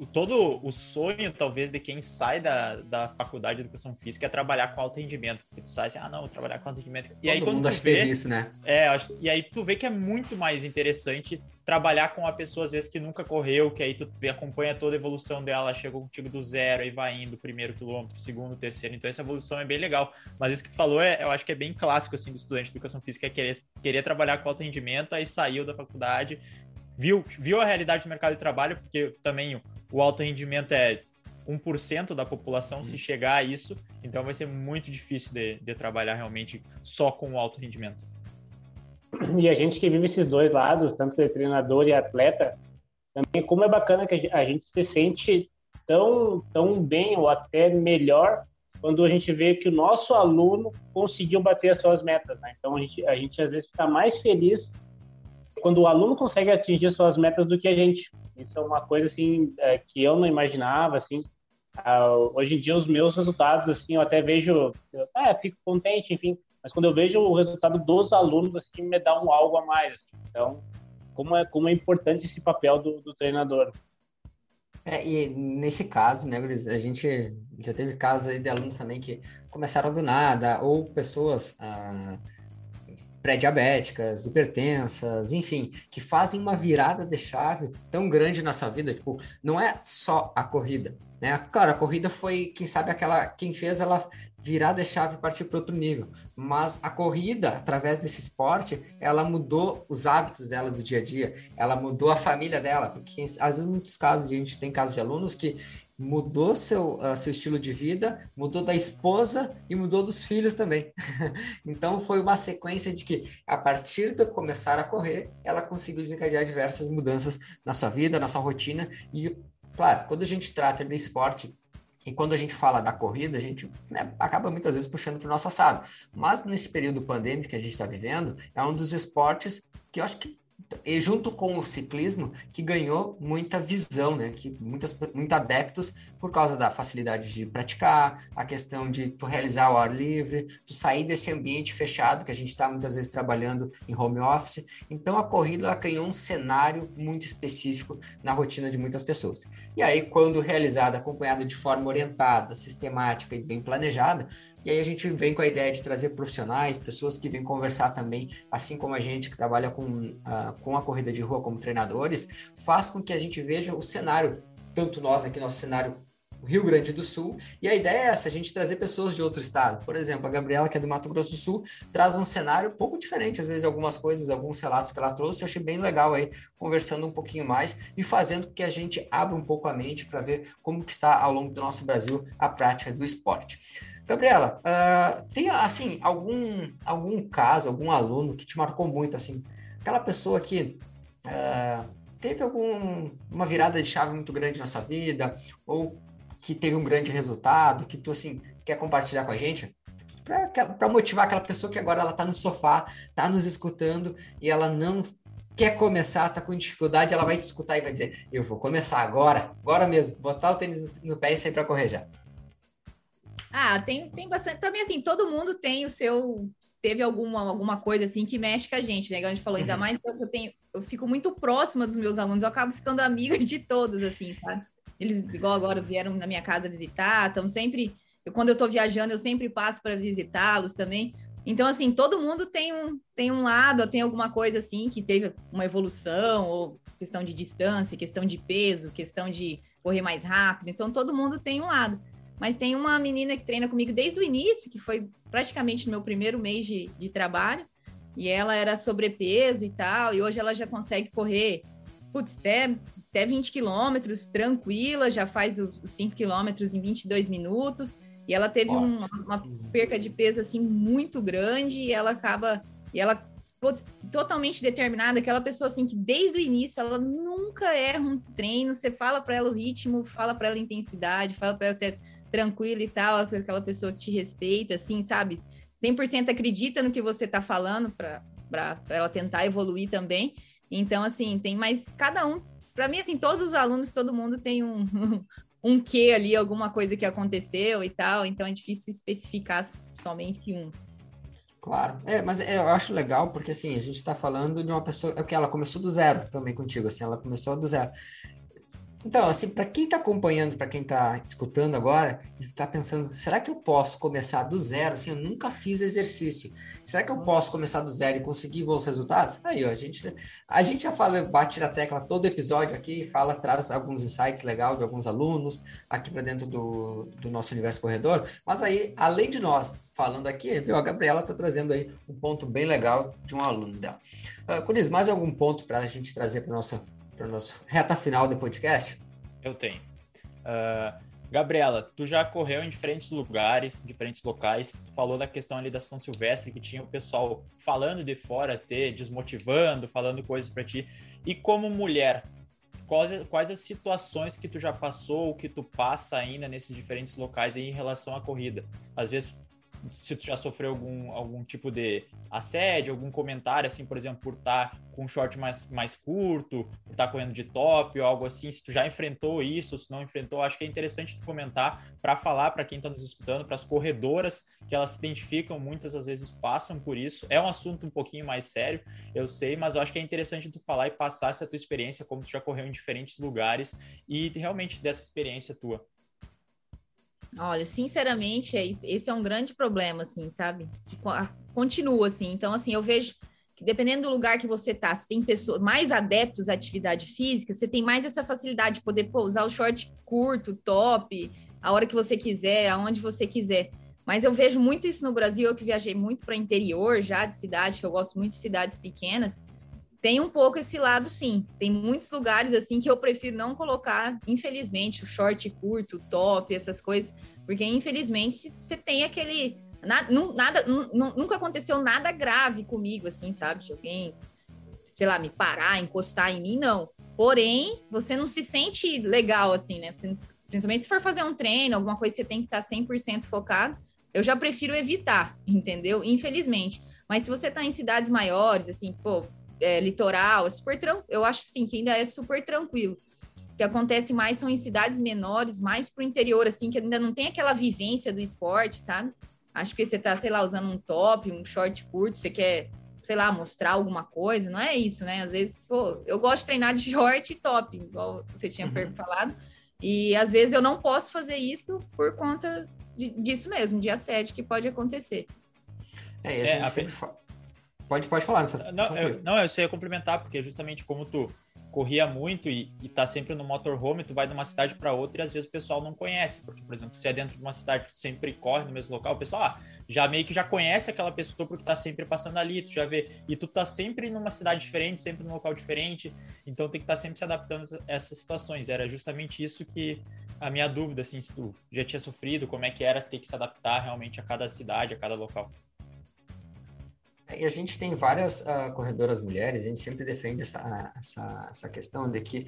D: todo o sonho, talvez, de quem sai da, da faculdade de educação física é trabalhar com alto rendimento. Porque tu sai assim, ah, não, vou trabalhar com alto rendimento.
A: E todo aí, quando mundo tu vê, isso, né?
D: É, e aí tu vê que é muito mais interessante trabalhar com uma pessoa, às vezes, que nunca correu, que aí tu acompanha toda a evolução dela, chegou contigo do zero, aí vai indo, primeiro quilômetro, segundo, terceiro. Então, essa evolução é bem legal. Mas isso que tu falou, é, eu acho que é bem clássico, assim, do estudante de educação física, é querer, querer trabalhar com alto rendimento, aí saiu da faculdade, viu, viu a realidade do mercado de trabalho, porque também o alto rendimento é 1% da população se chegar a isso, então vai ser muito difícil de, de trabalhar realmente só com o alto rendimento.
E: E a gente que vive esses dois lados, tanto de treinador e atleta, também como é bacana que a gente se sente tão, tão bem ou até melhor quando a gente vê que o nosso aluno conseguiu bater as suas metas. Né? Então a gente, a gente às vezes fica mais feliz quando o aluno consegue atingir suas metas do que a gente. Isso é uma coisa assim é, que eu não imaginava assim. Uh, hoje em dia os meus resultados assim eu até vejo, eu, ah, fico contente, enfim. Mas quando eu vejo o resultado dos alunos assim me dá um algo a mais. Assim. Então como é como é importante esse papel do, do treinador.
A: É, e nesse caso, né, Guris, a gente já teve casos aí de alunos também que começaram do nada, ou pessoas ah, pré-diabéticas, hipertensas, enfim, que fazem uma virada de chave tão grande na sua vida, tipo, não é só a corrida, né? Claro, a corrida foi, quem sabe, aquela quem fez ela virar de chave e partir para outro nível, mas a corrida, através desse esporte, ela mudou os hábitos dela do dia a dia, ela mudou a família dela, porque às vezes, em muitos casos, a gente tem casos de alunos que mudou seu, uh, seu estilo de vida, mudou da esposa e mudou dos filhos também. [laughs] então foi uma sequência de que a partir de começar a correr, ela conseguiu desencadear diversas mudanças na sua vida, na sua rotina e claro, quando a gente trata de esporte e quando a gente fala da corrida, a gente né, acaba muitas vezes puxando para o nosso assado. Mas nesse período pandêmico que a gente está vivendo, é um dos esportes que eu acho que e junto com o ciclismo, que ganhou muita visão, né? Que muitas, muito adeptos por causa da facilidade de praticar, a questão de tu realizar o ar livre, tu sair desse ambiente fechado que a gente está muitas vezes trabalhando em home office. Então a corrida ela ganhou um cenário muito específico na rotina de muitas pessoas. E aí, quando realizada, acompanhada de forma orientada, sistemática e bem planejada, e aí a gente vem com a ideia de trazer profissionais, pessoas que vêm conversar também, assim como a gente que trabalha com, uh, com a corrida de rua como treinadores, faz com que a gente veja o cenário, tanto nós aqui, nosso cenário Rio Grande do Sul. E a ideia é essa, a gente trazer pessoas de outro estado. Por exemplo, a Gabriela, que é do Mato Grosso do Sul, traz um cenário um pouco diferente, às vezes algumas coisas, alguns relatos que ela trouxe, eu achei bem legal aí, conversando um pouquinho mais e fazendo com que a gente abra um pouco a mente para ver como que está ao longo do nosso Brasil a prática do esporte. Gabriela, uh, tem assim algum algum caso, algum aluno que te marcou muito assim, aquela pessoa que uh, teve alguma virada de chave muito grande na sua vida ou que teve um grande resultado, que tu assim quer compartilhar com a gente? Para motivar aquela pessoa que agora ela está no sofá, está nos escutando e ela não quer começar, está com dificuldade, ela vai te escutar e vai dizer: Eu vou começar agora, agora mesmo, botar o tênis no pé e sair para correr já.
B: Ah, tem, tem bastante. Para mim, assim, todo mundo tem o seu. Teve alguma, alguma coisa assim que mexe com a gente, né? a gente falou, ainda uhum. mais eu tenho. Eu fico muito próxima dos meus alunos, eu acabo ficando amiga de todos, assim, sabe? Eles, igual agora, vieram na minha casa visitar, então sempre. Eu, quando eu tô viajando, eu sempre passo para visitá-los também. Então, assim, todo mundo tem um, tem um lado, tem alguma coisa assim que teve uma evolução, ou questão de distância, questão de peso, questão de correr mais rápido. Então, todo mundo tem um lado. Mas tem uma menina que treina comigo desde o início, que foi praticamente no meu primeiro mês de, de trabalho, e ela era sobrepeso e tal, e hoje ela já consegue correr, putz, até, até 20 quilômetros, tranquila, já faz os, os 5 quilômetros em 22 minutos, e ela teve um, uma perca de peso, assim, muito grande, e ela acaba, e ela totalmente determinada, aquela pessoa assim que desde o início ela nunca erra um treino, você fala para ela o ritmo, fala para ela a intensidade, fala para ela ser tranquila e tal, aquela pessoa que te respeita, assim, sabe? 100% acredita no que você tá falando para ela tentar evoluir também. Então, assim, tem mais cada um, para mim assim, todos os alunos, todo mundo tem um [laughs] um que ali, alguma coisa que aconteceu e tal, então é difícil especificar somente um.
A: Claro, é, mas é, eu acho legal porque assim, a gente está falando de uma pessoa é que ela começou do zero também contigo, assim, ela começou do zero. Então, assim, para quem está acompanhando, para quem está escutando agora, está pensando, será que eu posso começar do zero? Assim, eu nunca fiz exercício. Será que eu posso começar do zero e conseguir bons resultados? Aí, ó, a gente, a gente já fala, bate na tecla todo episódio aqui, fala, traz alguns insights legais de alguns alunos aqui para dentro do, do nosso universo corredor. Mas aí, além de nós falando aqui, viu, a Gabriela está trazendo aí um ponto bem legal de um aluno dela. Uh, Cris, mais algum ponto para a gente trazer para nossa para nossa reta final do podcast?
D: Eu tenho. Uh, Gabriela, tu já correu em diferentes lugares, diferentes locais. Tu falou da questão ali da São Silvestre, que tinha o pessoal falando de fora, te desmotivando, falando coisas para ti. E como mulher, quais, quais as situações que tu já passou, que tu passa ainda nesses diferentes locais em relação à corrida? Às vezes se tu já sofreu algum, algum tipo de assédio, algum comentário, assim, por exemplo, por estar tá com um short mais, mais curto, por estar tá correndo de top ou algo assim, se tu já enfrentou isso, se não enfrentou, acho que é interessante tu comentar para falar para quem está nos escutando, para as corredoras que elas se identificam, muitas às vezes passam por isso. É um assunto um pouquinho mais sério, eu sei, mas eu acho que é interessante tu falar e passar essa tua experiência, como tu já correu em diferentes lugares e realmente dessa experiência tua.
B: Olha, sinceramente, é esse é um grande problema, assim, sabe? Continua assim. Então, assim, eu vejo que dependendo do lugar que você tá, se tem pessoas mais adeptos à atividade física, você tem mais essa facilidade de poder pô, usar o short curto, top, a hora que você quiser, aonde você quiser. Mas eu vejo muito isso no Brasil, eu que viajei muito para interior já de cidades, que eu gosto muito de cidades pequenas tem um pouco esse lado, sim. Tem muitos lugares assim que eu prefiro não colocar, infelizmente, o short curto, top, essas coisas, porque infelizmente você tem aquele nada, nada nunca aconteceu nada grave comigo, assim, sabe? De alguém, sei lá, me parar, encostar em mim, não. Porém, você não se sente legal, assim, né? Você, principalmente se for fazer um treino, alguma coisa você tem que estar 100% focado, eu já prefiro evitar, entendeu? Infelizmente. Mas se você tá em cidades maiores, assim, pô, é, litoral, é super eu acho assim que ainda é super tranquilo. O que acontece mais são em cidades menores, mais pro interior, assim, que ainda não tem aquela vivência do esporte, sabe? Acho que você tá, sei lá, usando um top, um short curto, você quer, sei lá, mostrar alguma coisa, não é isso, né? Às vezes, pô, eu gosto de treinar de [laughs] short e top, igual você tinha uhum. falado, e às vezes eu não posso fazer isso por conta de, disso mesmo, de assédio que pode acontecer.
A: É, a gente é, sempre fala Pode, pode falar. Nessa...
D: Não, eu, não, eu só ia complementar, porque justamente como tu corria muito e, e tá sempre no motorhome, tu vai de uma cidade para outra e às vezes o pessoal não conhece, porque, por exemplo, se é dentro de uma cidade tu sempre corre no mesmo local, o pessoal ah, já meio que já conhece aquela pessoa porque tá sempre passando ali, tu já vê, e tu tá sempre numa cidade diferente, sempre num local diferente, então tem que estar tá sempre se adaptando a essas situações. Era justamente isso que a minha dúvida, assim, se tu já tinha sofrido, como é que era ter que se adaptar realmente a cada cidade, a cada local.
A: E a gente tem várias uh, corredoras mulheres, a gente sempre defende essa, essa, essa questão de que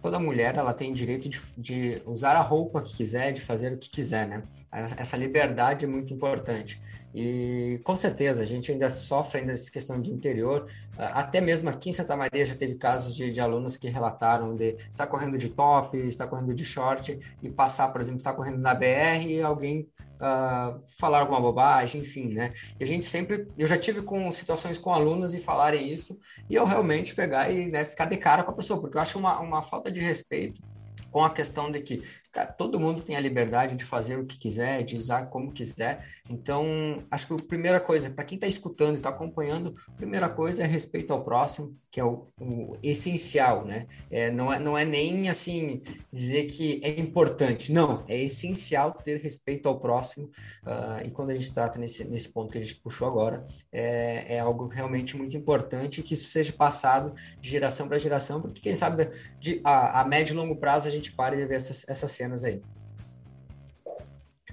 A: toda mulher ela tem direito de, de, usar a roupa que quiser, de fazer o que quiser, né? Essa liberdade é muito importante. E com certeza a gente ainda sofre ainda essa questão de interior. Ah, até mesmo aqui em Santa Maria já teve casos de, de alunos que relataram de estar correndo de top, estar correndo de short e passar, por exemplo, estar correndo na BR e alguém uh, falar alguma bobagem, enfim, né? E a gente sempre, eu já tive com situações com alunos e falarem isso, e eu realmente pegar e né, ficar de cara com a pessoa, porque eu acho uma, uma falta de respeito com a questão de que, cara, todo mundo tem a liberdade de fazer o que quiser, de usar como quiser. Então, acho que a primeira coisa, para quem está escutando e está acompanhando, a primeira coisa é respeito ao próximo, que é o, o essencial, né? É, não, é, não é nem assim dizer que é importante, não, é essencial ter respeito ao próximo. Uh, e quando a gente trata nesse, nesse ponto que a gente puxou agora, é, é algo realmente muito importante que isso seja passado de geração para geração, porque quem sabe de, a, a médio e longo prazo a gente pare de ver essas, essas cenas aí.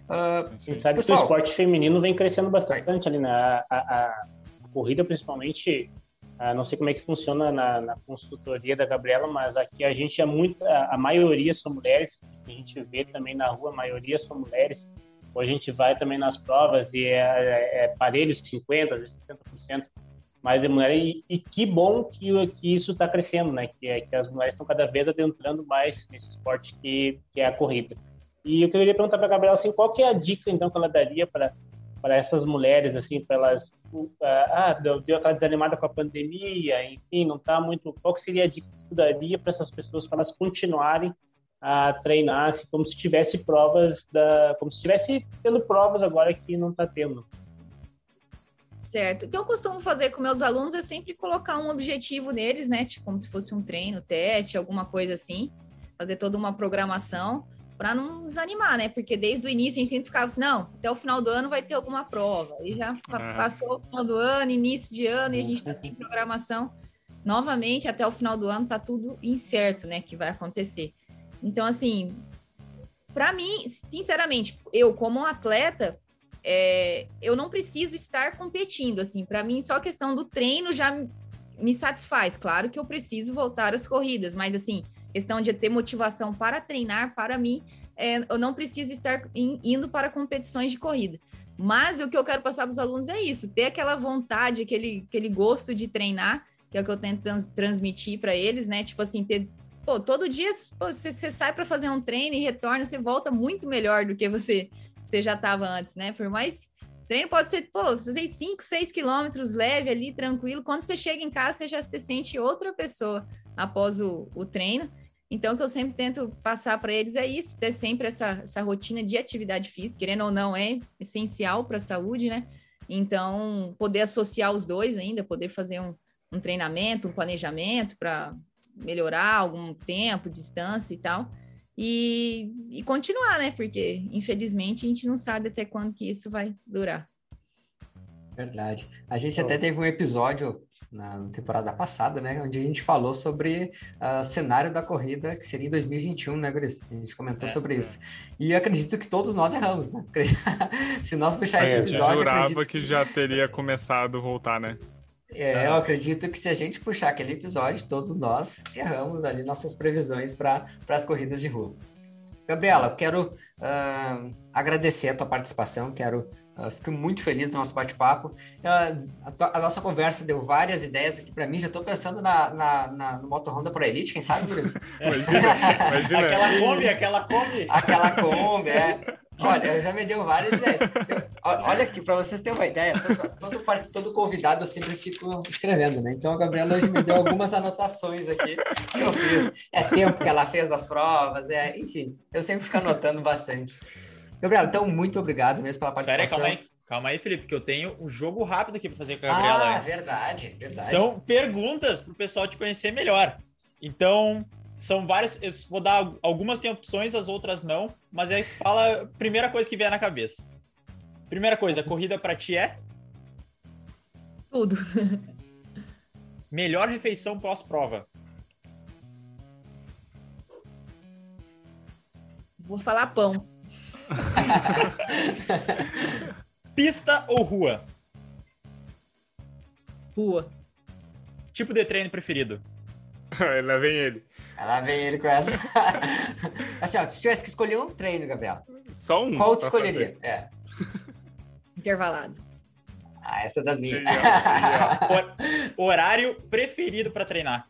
E: Uh, sabe pessoal, que o esporte feminino vem crescendo bastante vai. ali, né? A, a, corrida, principalmente, uh, não sei como é que funciona na, na, consultoria da Gabriela, mas aqui a gente é muito, a, a maioria são mulheres, a gente vê também na rua, a maioria são mulheres. Hoje a gente vai também nas provas e é, é, é parelho 50%, às vezes 60% mais de mulher e, e, que bom que, que isso está crescendo, né? Que, é, que as mulheres estão cada vez adentrando mais nesse esporte que, que é a corrida. E eu queria perguntar para a Gabriela assim, qual que é a dica então que ela daria para para essas mulheres assim, para elas ah, deu, deu aquela desanimada com a pandemia, enfim, não está muito. Qual que seria a dica que daria para essas pessoas para elas continuarem a treinar assim, como se tivesse provas da, como se estivesse tendo provas agora que não está tendo?
B: Certo. O que eu costumo fazer com meus alunos é sempre colocar um objetivo neles, né? Tipo, como se fosse um treino, teste, alguma coisa assim. Fazer toda uma programação para não desanimar, né? Porque desde o início a gente sempre ficava assim, não, até o final do ano vai ter alguma prova. E já passou o final do ano, início de ano, e a gente está sem programação. Novamente, até o final do ano tá tudo incerto, né? Que vai acontecer. Então, assim, para mim, sinceramente, eu como atleta, é, eu não preciso estar competindo, assim, para mim só a questão do treino já me satisfaz. Claro que eu preciso voltar às corridas, mas assim, questão de ter motivação para treinar, para mim, é, eu não preciso estar in, indo para competições de corrida. Mas o que eu quero passar para os alunos é isso: ter aquela vontade, aquele, aquele gosto de treinar, que é o que eu tento trans, transmitir para eles, né? Tipo assim, ter. Pô, todo dia pô, você, você sai para fazer um treino e retorna, você volta muito melhor do que você você já estava antes, né? Por mais treino pode ser, pô, você 5, 6 quilômetros leve ali, tranquilo. Quando você chega em casa, você já se sente outra pessoa após o, o treino. Então, o que eu sempre tento passar para eles é isso, ter sempre essa, essa rotina de atividade física, querendo ou não, é essencial para a saúde, né? Então, poder associar os dois ainda, poder fazer um, um treinamento, um planejamento para melhorar algum tempo, distância e tal e, e continuar, né? Porque, infelizmente, a gente não sabe até quando que isso vai durar.
A: Verdade. A gente até teve um episódio na temporada passada, né, onde a gente falou sobre o uh, cenário da corrida que seria em 2021, né, Gris? A gente comentou é, sobre é. isso. E acredito que todos nós erramos, né? [laughs] Se nós puxar esse é, episódio, eu
C: jurava acredito que já teria começado a voltar, né?
A: É, eu acredito que se a gente puxar aquele episódio, todos nós erramos ali nossas previsões para as corridas de rua. Gabriela, quero uh, agradecer a tua participação, quero uh, fico muito feliz do nosso bate-papo. Uh, a, a, nossa conversa deu várias ideias aqui para mim. Já estou pensando na, na, na, no Moto Honda Pro Elite, quem sabe, isso? [laughs]
D: imagina, imagina. aquela Kombi, aquela Kombi.
A: Aquela Kombi, é. Olha, já me deu várias ideias. olha aqui, para vocês terem uma ideia, todo, todo, todo, convidado eu sempre fico escrevendo, né? Então a Gabriela hoje me deu algumas anotações aqui que eu fiz. É tempo que ela fez das provas, é, enfim, eu sempre fico anotando bastante. Gabriela, então muito obrigado mesmo pela participação.
D: Sério, calma aí. Calma aí, Felipe, que eu tenho um jogo rápido aqui para fazer com a Gabriela.
A: Ah, verdade, verdade.
D: São perguntas para o pessoal te conhecer melhor. Então, são várias. Eu vou dar algumas têm opções, as outras não. Mas aí fala a primeira coisa que vier na cabeça. Primeira coisa, corrida para ti é?
B: Tudo.
D: Melhor refeição pós-prova.
B: Vou falar pão.
D: Pista ou rua?
B: Rua.
D: Tipo de treino preferido? [laughs]
C: Lá vem ele.
A: Ela vem ele com essa. [laughs] assim, ó, se tivesse que escolher um treino, Gabriel.
C: Só um.
A: Qual tu escolheria? Fazer. É.
B: Intervalado.
A: Ah, essa é das minhas. [laughs]
D: Horário preferido para treinar?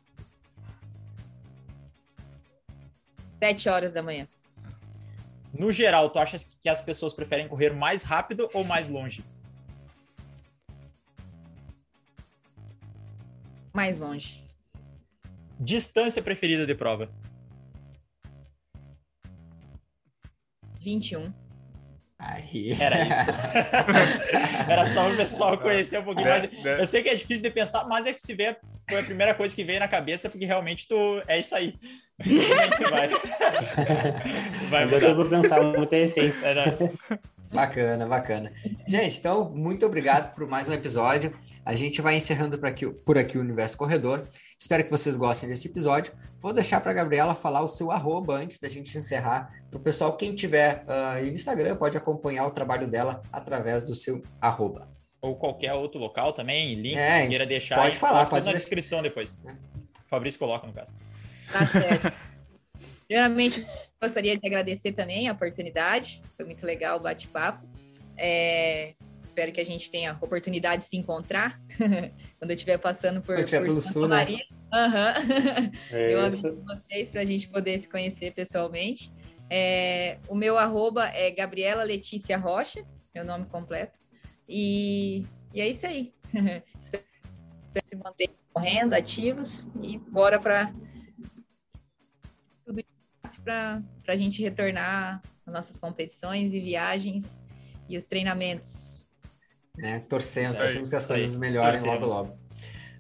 B: Sete horas da manhã.
D: No geral, tu achas que as pessoas preferem correr mais rápido ou mais longe?
B: Mais longe.
D: Distância preferida de prova?
B: 21.
A: Aí.
D: Era isso. [laughs] Era só o pessoal conhecer um pouquinho é, mais. Né? Eu sei que é difícil de pensar, mas é que se vê, foi a primeira coisa que veio na cabeça, porque realmente tu é isso aí. [laughs] Vai.
E: Vai mudar. Eu vou pensar muito essência. É, né?
A: Bacana, bacana. Gente, então, muito obrigado por mais um episódio. A gente vai encerrando por aqui, por aqui o Universo Corredor. Espero que vocês gostem desse episódio. Vou deixar para a Gabriela falar o seu arroba antes da gente encerrar. Para o pessoal, quem tiver uh, no Instagram, pode acompanhar o trabalho dela através do seu arroba.
D: ou qualquer outro local também, link, é, queira deixar.
A: Pode falar, pode
D: na descrição depois. É. Fabrício coloca, no caso.
B: Tá certo. Primeiramente, [laughs] gostaria de agradecer também a oportunidade. Foi muito legal o bate-papo. É, espero que a gente tenha oportunidade de se encontrar [laughs] quando eu estiver passando por,
A: por pelo Sul, né?
B: Uhum. [laughs] É eu aviso vocês para a gente poder se conhecer pessoalmente. É, o meu arroba é Gabriela Letícia Rocha, meu nome completo. E, e é isso aí. [laughs] Espero se manter correndo, ativos e bora para para a gente retornar às nossas competições e viagens e os treinamentos.
A: É, torcemos, torcemos que as coisas melhorem logo logo.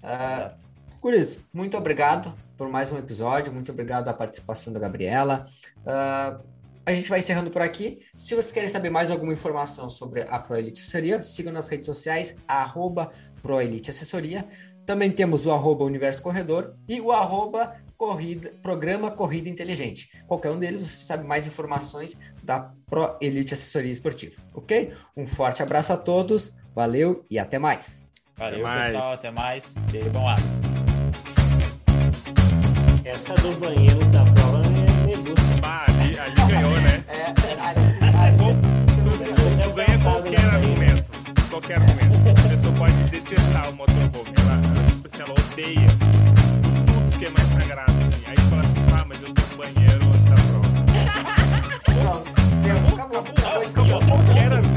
A: Uh, Curis, muito obrigado por mais um episódio, muito obrigado à participação da Gabriela. Uh, a gente vai encerrando por aqui. Se vocês querem saber mais alguma informação sobre a ProElite Assessoria, sigam nas redes sociais, arroba ProElite Assessoria. Também temos o arroba Universo Corredor e o arroba corrida, Programa Corrida Inteligente. Qualquer um deles você sabe mais informações da Pro Elite Assessoria Esportiva, ok? Um forte abraço a todos, valeu e até mais.
D: Valeu, até pessoal, mais. até mais. Bebam água.
E: Essa do banheiro da prova é debut.
C: Ah, ali, ali ganhou, né? [laughs] É, ali, ali, tu, tu, tu ganha qualquer argumento. Qualquer argumento. A pessoa pode detestar o motorhome. Ela, tipo assim, ela odeia que é mais sagrado, assim. Aí fala assim, ah, mas eu tenho um banheiro, tá pronto. [laughs]
A: pronto, acabou, acabou, acabou, acabou, acabou, acabou, acabou, acabou, acabou,